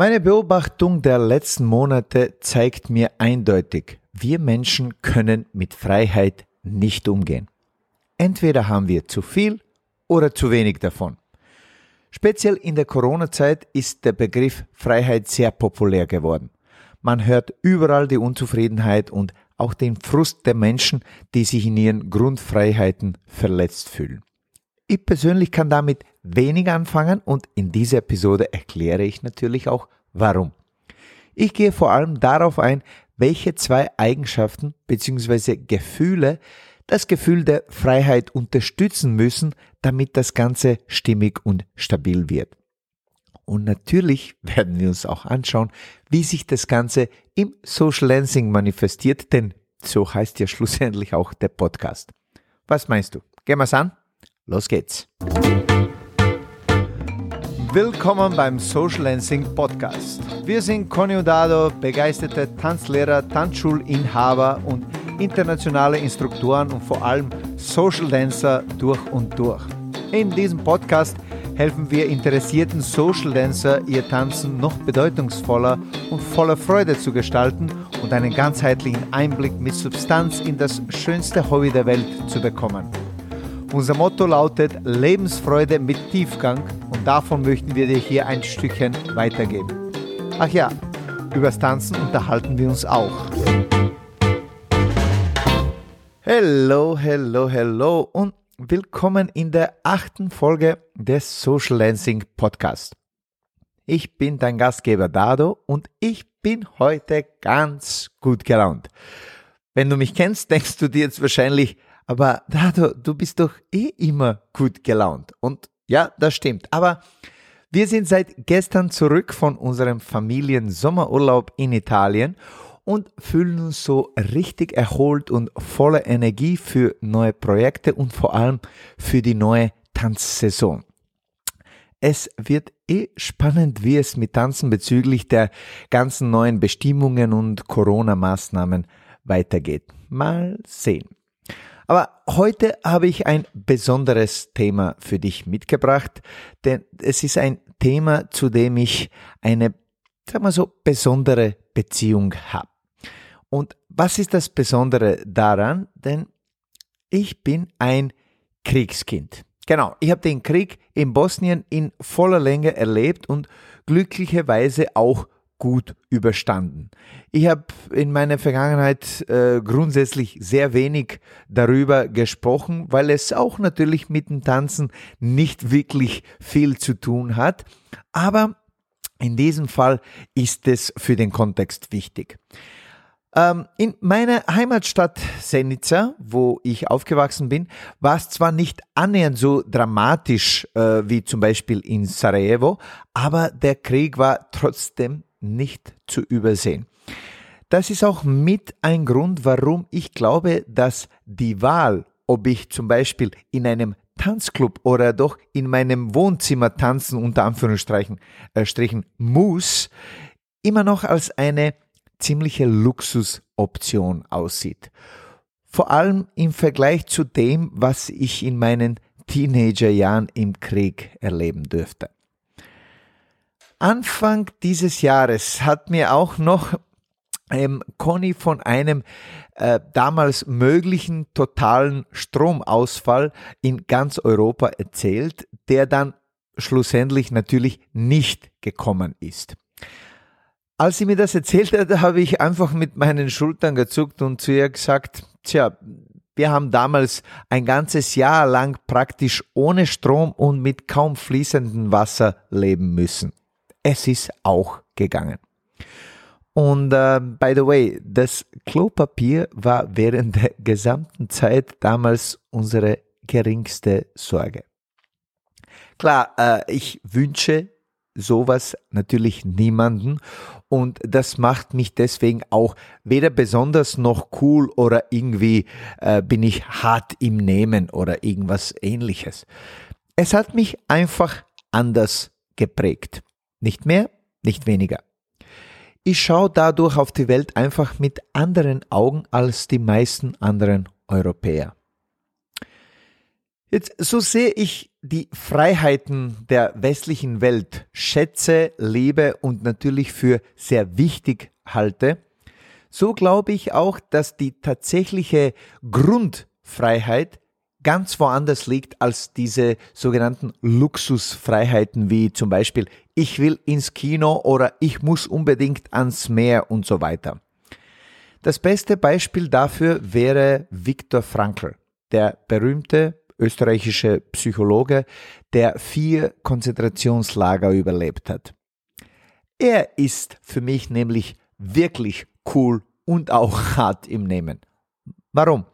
Meine Beobachtung der letzten Monate zeigt mir eindeutig, wir Menschen können mit Freiheit nicht umgehen. Entweder haben wir zu viel oder zu wenig davon. Speziell in der Corona-Zeit ist der Begriff Freiheit sehr populär geworden. Man hört überall die Unzufriedenheit und auch den Frust der Menschen, die sich in ihren Grundfreiheiten verletzt fühlen. Ich persönlich kann damit wenig anfangen und in dieser Episode erkläre ich natürlich auch warum. Ich gehe vor allem darauf ein, welche zwei Eigenschaften bzw. Gefühle das Gefühl der Freiheit unterstützen müssen, damit das Ganze stimmig und stabil wird. Und natürlich werden wir uns auch anschauen, wie sich das Ganze im Social Lensing manifestiert, denn so heißt ja schlussendlich auch der Podcast. Was meinst du? Gehen wir's an? Los geht's. Willkommen beim Social Dancing Podcast. Wir sind Conny und Dado, begeisterte Tanzlehrer, Tanzschulinhaber und internationale Instruktoren und vor allem Social Dancer durch und durch. In diesem Podcast helfen wir interessierten Social Dancer, ihr Tanzen noch bedeutungsvoller und voller Freude zu gestalten und einen ganzheitlichen Einblick mit Substanz in das schönste Hobby der Welt zu bekommen. Unser Motto lautet Lebensfreude mit Tiefgang und davon möchten wir dir hier ein Stückchen weitergeben. Ach ja, übers Tanzen unterhalten wir uns auch. Hello, hello, hello und willkommen in der achten Folge des Social Dancing Podcast. Ich bin dein Gastgeber Dado und ich bin heute ganz gut gelaunt. Wenn du mich kennst, denkst du dir jetzt wahrscheinlich, aber Dado, du bist doch eh immer gut gelaunt. Und ja, das stimmt. Aber wir sind seit gestern zurück von unserem Familiensommerurlaub in Italien und fühlen uns so richtig erholt und voller Energie für neue Projekte und vor allem für die neue Tanzsaison. Es wird eh spannend, wie es mit Tanzen bezüglich der ganzen neuen Bestimmungen und Corona-Maßnahmen weitergeht. Mal sehen. Aber heute habe ich ein besonderes Thema für dich mitgebracht, denn es ist ein Thema, zu dem ich eine, sag mal so, besondere Beziehung habe. Und was ist das Besondere daran? Denn ich bin ein Kriegskind. Genau, ich habe den Krieg in Bosnien in voller Länge erlebt und glücklicherweise auch gut überstanden. Ich habe in meiner Vergangenheit äh, grundsätzlich sehr wenig darüber gesprochen, weil es auch natürlich mit dem Tanzen nicht wirklich viel zu tun hat. Aber in diesem Fall ist es für den Kontext wichtig. Ähm, in meiner Heimatstadt Senica, wo ich aufgewachsen bin, war es zwar nicht annähernd so dramatisch äh, wie zum Beispiel in Sarajevo, aber der Krieg war trotzdem nicht zu übersehen. Das ist auch mit ein Grund, warum ich glaube, dass die Wahl, ob ich zum Beispiel in einem Tanzclub oder doch in meinem Wohnzimmer tanzen, unter Anführungsstrichen, äh, Strichen, muss, immer noch als eine ziemliche Luxusoption aussieht. Vor allem im Vergleich zu dem, was ich in meinen Teenagerjahren im Krieg erleben dürfte. Anfang dieses Jahres hat mir auch noch ähm, Conny von einem äh, damals möglichen totalen Stromausfall in ganz Europa erzählt, der dann schlussendlich natürlich nicht gekommen ist. Als sie mir das erzählt hat, habe ich einfach mit meinen Schultern gezuckt und zu ihr gesagt, tja, wir haben damals ein ganzes Jahr lang praktisch ohne Strom und mit kaum fließendem Wasser leben müssen es ist auch gegangen. Und äh, by the way, das Klopapier war während der gesamten Zeit damals unsere geringste Sorge. Klar, äh, ich wünsche sowas natürlich niemanden und das macht mich deswegen auch weder besonders noch cool oder irgendwie äh, bin ich hart im Nehmen oder irgendwas ähnliches. Es hat mich einfach anders geprägt. Nicht mehr, nicht weniger. Ich schaue dadurch auf die Welt einfach mit anderen Augen als die meisten anderen Europäer. Jetzt, so sehe ich die Freiheiten der westlichen Welt schätze, lebe und natürlich für sehr wichtig halte, so glaube ich auch, dass die tatsächliche Grundfreiheit ganz woanders liegt als diese sogenannten Luxusfreiheiten wie zum Beispiel ich will ins Kino oder ich muss unbedingt ans Meer und so weiter. Das beste Beispiel dafür wäre Viktor Frankl, der berühmte österreichische Psychologe, der vier Konzentrationslager überlebt hat. Er ist für mich nämlich wirklich cool und auch hart im Nehmen. Warum?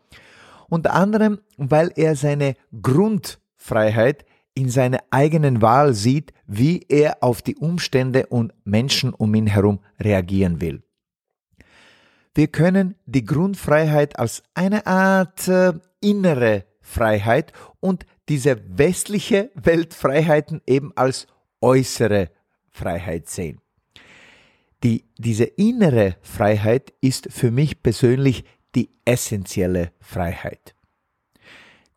Unter anderem, weil er seine Grundfreiheit in seiner eigenen Wahl sieht, wie er auf die Umstände und Menschen um ihn herum reagieren will. Wir können die Grundfreiheit als eine Art äh, innere Freiheit und diese westliche Weltfreiheiten eben als äußere Freiheit sehen. Die, diese innere Freiheit ist für mich persönlich die essentielle Freiheit.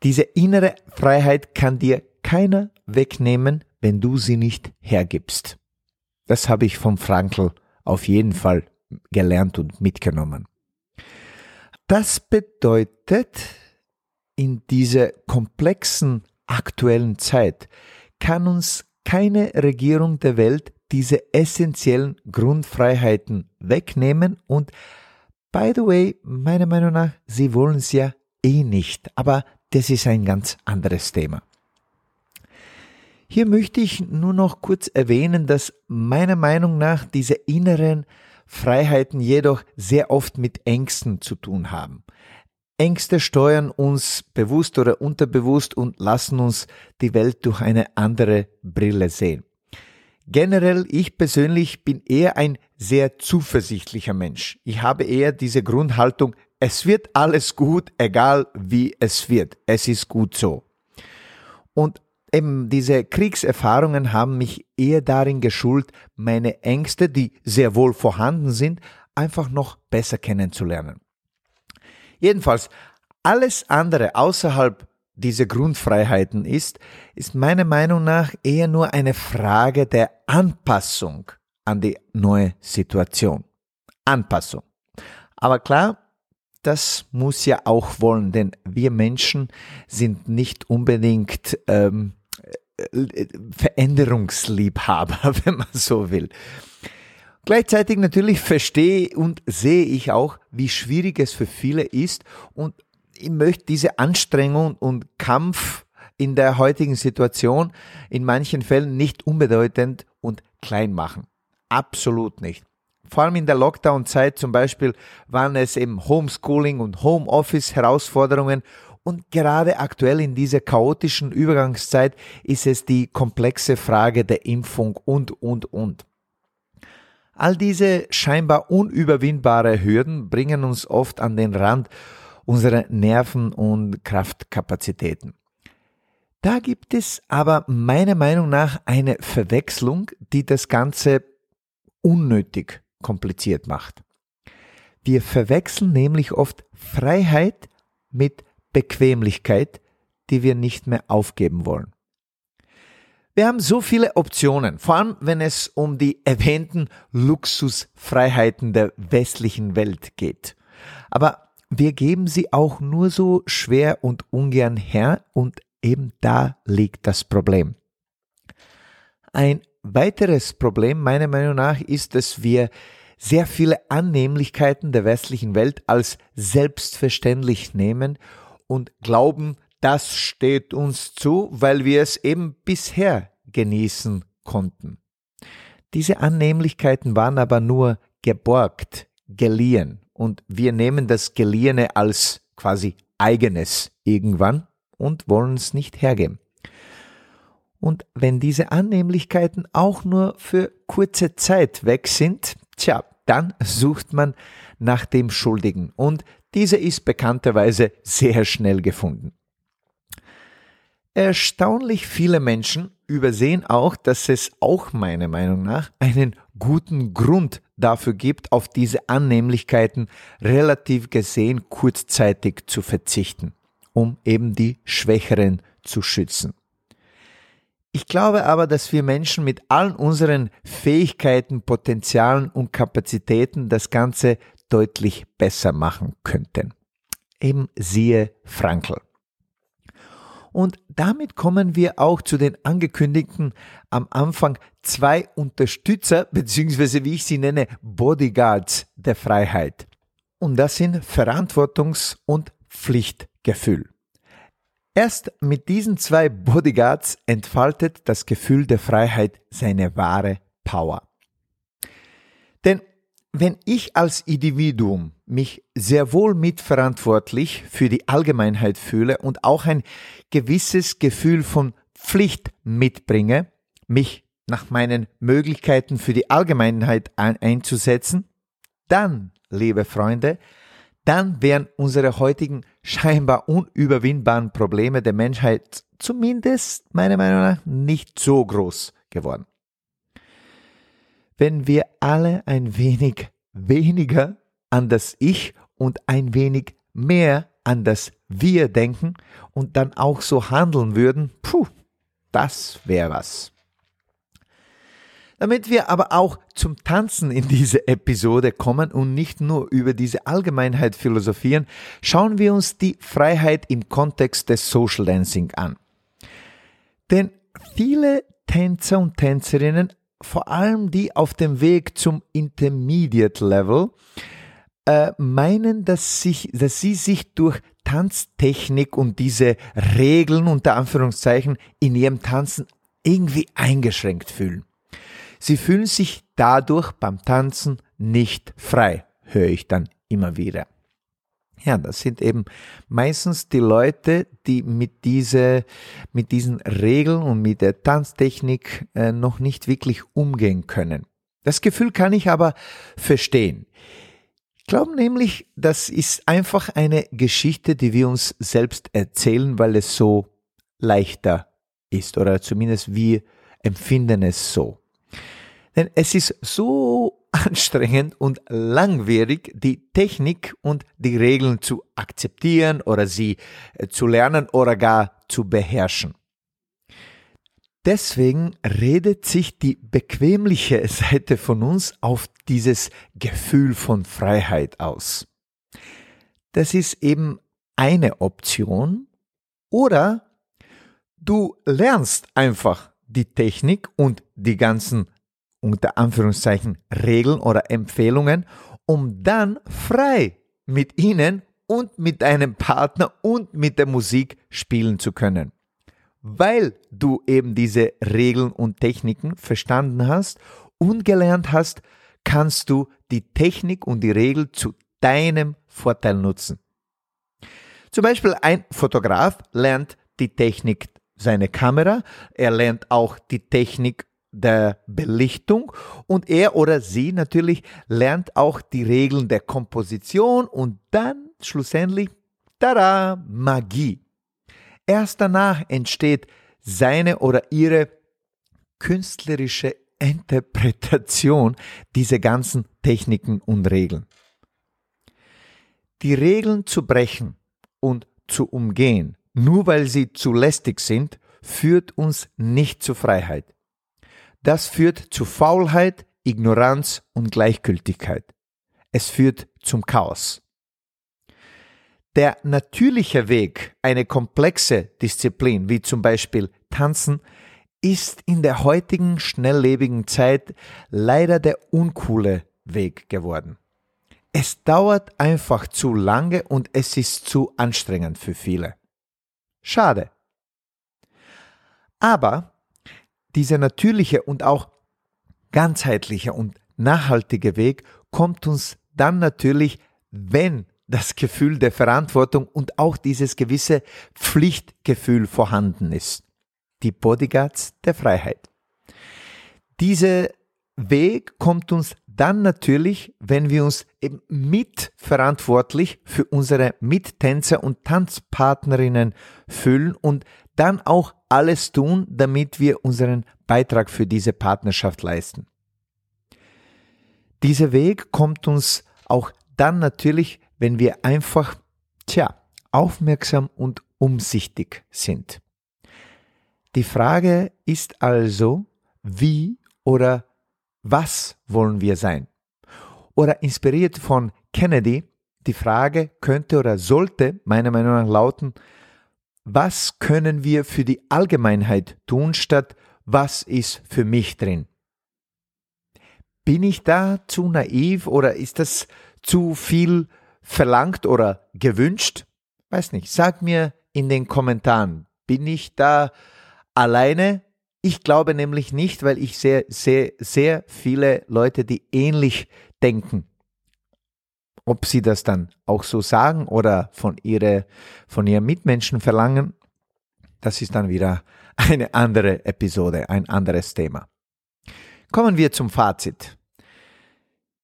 Diese innere Freiheit kann dir keiner wegnehmen, wenn du sie nicht hergibst. Das habe ich vom Frankl auf jeden Fall gelernt und mitgenommen. Das bedeutet, in dieser komplexen aktuellen Zeit kann uns keine Regierung der Welt diese essentiellen Grundfreiheiten wegnehmen und by the way, meiner Meinung nach, sie wollen es ja eh nicht, aber das ist ein ganz anderes Thema. Hier möchte ich nur noch kurz erwähnen, dass meiner Meinung nach diese inneren Freiheiten jedoch sehr oft mit Ängsten zu tun haben. Ängste steuern uns bewusst oder unterbewusst und lassen uns die Welt durch eine andere Brille sehen. Generell, ich persönlich bin eher ein sehr zuversichtlicher Mensch. Ich habe eher diese Grundhaltung, es wird alles gut, egal wie es wird. Es ist gut so. Und eben diese Kriegserfahrungen haben mich eher darin geschult, meine Ängste, die sehr wohl vorhanden sind, einfach noch besser kennenzulernen. Jedenfalls, alles andere außerhalb dieser Grundfreiheiten ist, ist meiner Meinung nach eher nur eine Frage der Anpassung an die neue Situation. Anpassung. Aber klar, das muss ja auch wollen, denn wir Menschen sind nicht unbedingt ähm, äh, Veränderungsliebhaber, wenn man so will. Gleichzeitig natürlich verstehe und sehe ich auch, wie schwierig es für viele ist und ich möchte diese Anstrengung und Kampf in der heutigen Situation in manchen Fällen nicht unbedeutend und klein machen. Absolut nicht. Vor allem in der Lockdown-Zeit zum Beispiel waren es eben Homeschooling und Homeoffice-Herausforderungen und gerade aktuell in dieser chaotischen Übergangszeit ist es die komplexe Frage der Impfung und, und, und. All diese scheinbar unüberwindbare Hürden bringen uns oft an den Rand unserer Nerven und Kraftkapazitäten. Da gibt es aber meiner Meinung nach eine Verwechslung, die das Ganze unnötig kompliziert macht. Wir verwechseln nämlich oft Freiheit mit Bequemlichkeit, die wir nicht mehr aufgeben wollen. Wir haben so viele Optionen, vor allem wenn es um die erwähnten Luxusfreiheiten der westlichen Welt geht. Aber wir geben sie auch nur so schwer und ungern her und eben da liegt das Problem. Ein weiteres Problem meiner Meinung nach ist, dass wir sehr viele Annehmlichkeiten der westlichen Welt als selbstverständlich nehmen und glauben, das steht uns zu, weil wir es eben bisher genießen konnten. Diese Annehmlichkeiten waren aber nur geborgt, geliehen und wir nehmen das Geliehene als quasi eigenes irgendwann und wollen es nicht hergeben. Und wenn diese Annehmlichkeiten auch nur für kurze Zeit weg sind, tja, dann sucht man nach dem Schuldigen und dieser ist bekannterweise sehr schnell gefunden. Erstaunlich viele Menschen übersehen auch, dass es auch meiner Meinung nach einen guten Grund dafür gibt, auf diese Annehmlichkeiten relativ gesehen kurzzeitig zu verzichten, um eben die Schwächeren zu schützen. Ich glaube aber, dass wir Menschen mit allen unseren Fähigkeiten, Potenzialen und Kapazitäten das Ganze deutlich besser machen könnten. Eben siehe Frankl. Und damit kommen wir auch zu den angekündigten am Anfang zwei Unterstützer, beziehungsweise wie ich sie nenne, Bodyguards der Freiheit. Und das sind Verantwortungs- und Pflichtgefühl. Erst mit diesen zwei Bodyguards entfaltet das Gefühl der Freiheit seine wahre Power. Denn wenn ich als Individuum mich sehr wohl mitverantwortlich für die Allgemeinheit fühle und auch ein gewisses Gefühl von Pflicht mitbringe, mich nach meinen Möglichkeiten für die Allgemeinheit ein einzusetzen, dann, liebe Freunde, dann wären unsere heutigen scheinbar unüberwindbaren Probleme der Menschheit zumindest meiner Meinung nach nicht so groß geworden wenn wir alle ein wenig weniger an das Ich und ein wenig mehr an das Wir denken und dann auch so handeln würden, puh, das wäre was. Damit wir aber auch zum Tanzen in diese Episode kommen und nicht nur über diese Allgemeinheit philosophieren, schauen wir uns die Freiheit im Kontext des Social Dancing an. Denn viele Tänzer und Tänzerinnen vor allem die auf dem Weg zum Intermediate Level äh, meinen, dass, sich, dass sie sich durch Tanztechnik und diese Regeln unter Anführungszeichen in ihrem Tanzen irgendwie eingeschränkt fühlen. Sie fühlen sich dadurch beim Tanzen nicht frei, höre ich dann immer wieder. Ja, das sind eben meistens die Leute, die mit, diese, mit diesen Regeln und mit der Tanztechnik äh, noch nicht wirklich umgehen können. Das Gefühl kann ich aber verstehen. Ich glaube nämlich, das ist einfach eine Geschichte, die wir uns selbst erzählen, weil es so leichter ist oder zumindest wir empfinden es so. Denn es ist so anstrengend und langwierig, die Technik und die Regeln zu akzeptieren oder sie äh, zu lernen oder gar zu beherrschen. Deswegen redet sich die bequemliche Seite von uns auf dieses Gefühl von Freiheit aus. Das ist eben eine Option oder du lernst einfach die Technik und die ganzen unter Anführungszeichen Regeln oder Empfehlungen, um dann frei mit ihnen und mit deinem Partner und mit der Musik spielen zu können. Weil du eben diese Regeln und Techniken verstanden hast und gelernt hast, kannst du die Technik und die Regel zu deinem Vorteil nutzen. Zum Beispiel ein Fotograf lernt die Technik seiner Kamera, er lernt auch die Technik der Belichtung und er oder sie natürlich lernt auch die Regeln der Komposition und dann schlussendlich, tada, Magie. Erst danach entsteht seine oder ihre künstlerische Interpretation dieser ganzen Techniken und Regeln. Die Regeln zu brechen und zu umgehen, nur weil sie zu lästig sind, führt uns nicht zur Freiheit. Das führt zu Faulheit, Ignoranz und Gleichgültigkeit. Es führt zum Chaos. Der natürliche Weg, eine komplexe Disziplin wie zum Beispiel Tanzen, ist in der heutigen schnelllebigen Zeit leider der uncoole Weg geworden. Es dauert einfach zu lange und es ist zu anstrengend für viele. Schade. Aber dieser natürliche und auch ganzheitliche und nachhaltige Weg kommt uns dann natürlich, wenn das Gefühl der Verantwortung und auch dieses gewisse Pflichtgefühl vorhanden ist. Die Bodyguards der Freiheit. Dieser Weg kommt uns dann natürlich, wenn wir uns eben mitverantwortlich für unsere Mittänzer und Tanzpartnerinnen fühlen und dann auch alles tun, damit wir unseren Beitrag für diese Partnerschaft leisten. Dieser Weg kommt uns auch dann natürlich, wenn wir einfach, tja, aufmerksam und umsichtig sind. Die Frage ist also, wie oder was wollen wir sein? Oder inspiriert von Kennedy, die Frage könnte oder sollte meiner Meinung nach lauten, was können wir für die Allgemeinheit tun, statt was ist für mich drin? Bin ich da zu naiv oder ist das zu viel verlangt oder gewünscht? Weiß nicht. Sag mir in den Kommentaren, bin ich da alleine? Ich glaube nämlich nicht, weil ich sehe sehr, sehr viele Leute, die ähnlich denken. Ob sie das dann auch so sagen oder von, ihre, von ihren Mitmenschen verlangen, das ist dann wieder eine andere Episode, ein anderes Thema. Kommen wir zum Fazit.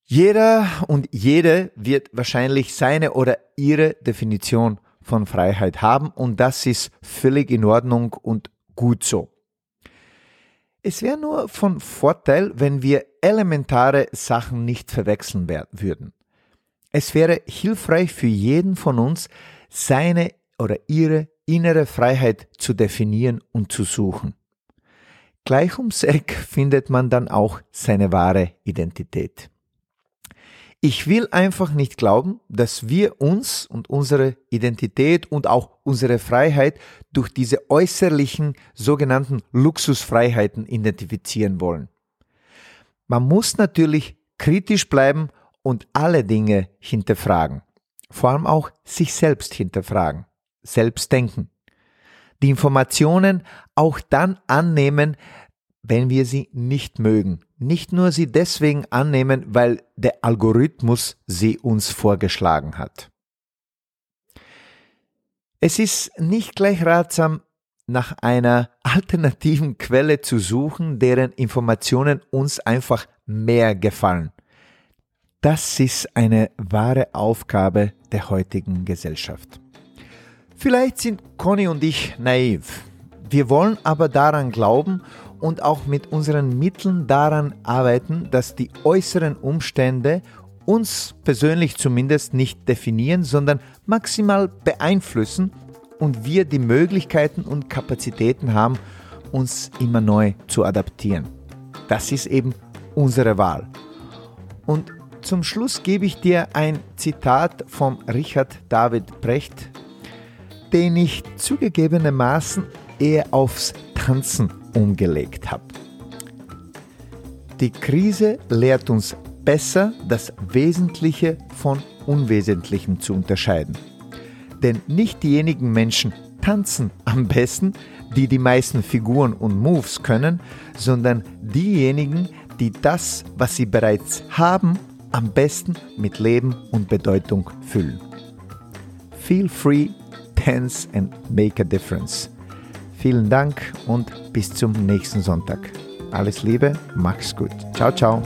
Jeder und jede wird wahrscheinlich seine oder ihre Definition von Freiheit haben und das ist völlig in Ordnung und gut so. Es wäre nur von Vorteil, wenn wir elementare Sachen nicht verwechseln würden. Es wäre hilfreich für jeden von uns, seine oder ihre innere Freiheit zu definieren und zu suchen. Gleich ums Eck findet man dann auch seine wahre Identität. Ich will einfach nicht glauben, dass wir uns und unsere Identität und auch unsere Freiheit durch diese äußerlichen sogenannten Luxusfreiheiten identifizieren wollen. Man muss natürlich kritisch bleiben und alle Dinge hinterfragen. Vor allem auch sich selbst hinterfragen, selbst denken. Die Informationen auch dann annehmen, wenn wir sie nicht mögen. Nicht nur sie deswegen annehmen, weil der Algorithmus sie uns vorgeschlagen hat. Es ist nicht gleich ratsam, nach einer alternativen Quelle zu suchen, deren Informationen uns einfach mehr gefallen. Das ist eine wahre Aufgabe der heutigen Gesellschaft. Vielleicht sind Conny und ich naiv. Wir wollen aber daran glauben und auch mit unseren Mitteln daran arbeiten, dass die äußeren Umstände uns persönlich zumindest nicht definieren, sondern maximal beeinflussen und wir die Möglichkeiten und Kapazitäten haben, uns immer neu zu adaptieren. Das ist eben unsere Wahl. Und zum Schluss gebe ich dir ein Zitat von Richard David Brecht, den ich zugegebenermaßen eher aufs Tanzen umgelegt habe. Die Krise lehrt uns besser, das Wesentliche von Unwesentlichem zu unterscheiden. Denn nicht diejenigen Menschen tanzen am besten, die die meisten Figuren und Moves können, sondern diejenigen, die das, was sie bereits haben, am besten mit Leben und Bedeutung füllen. Feel free, dance and make a difference. Vielen Dank und bis zum nächsten Sonntag. Alles Liebe, mach's gut. Ciao, ciao.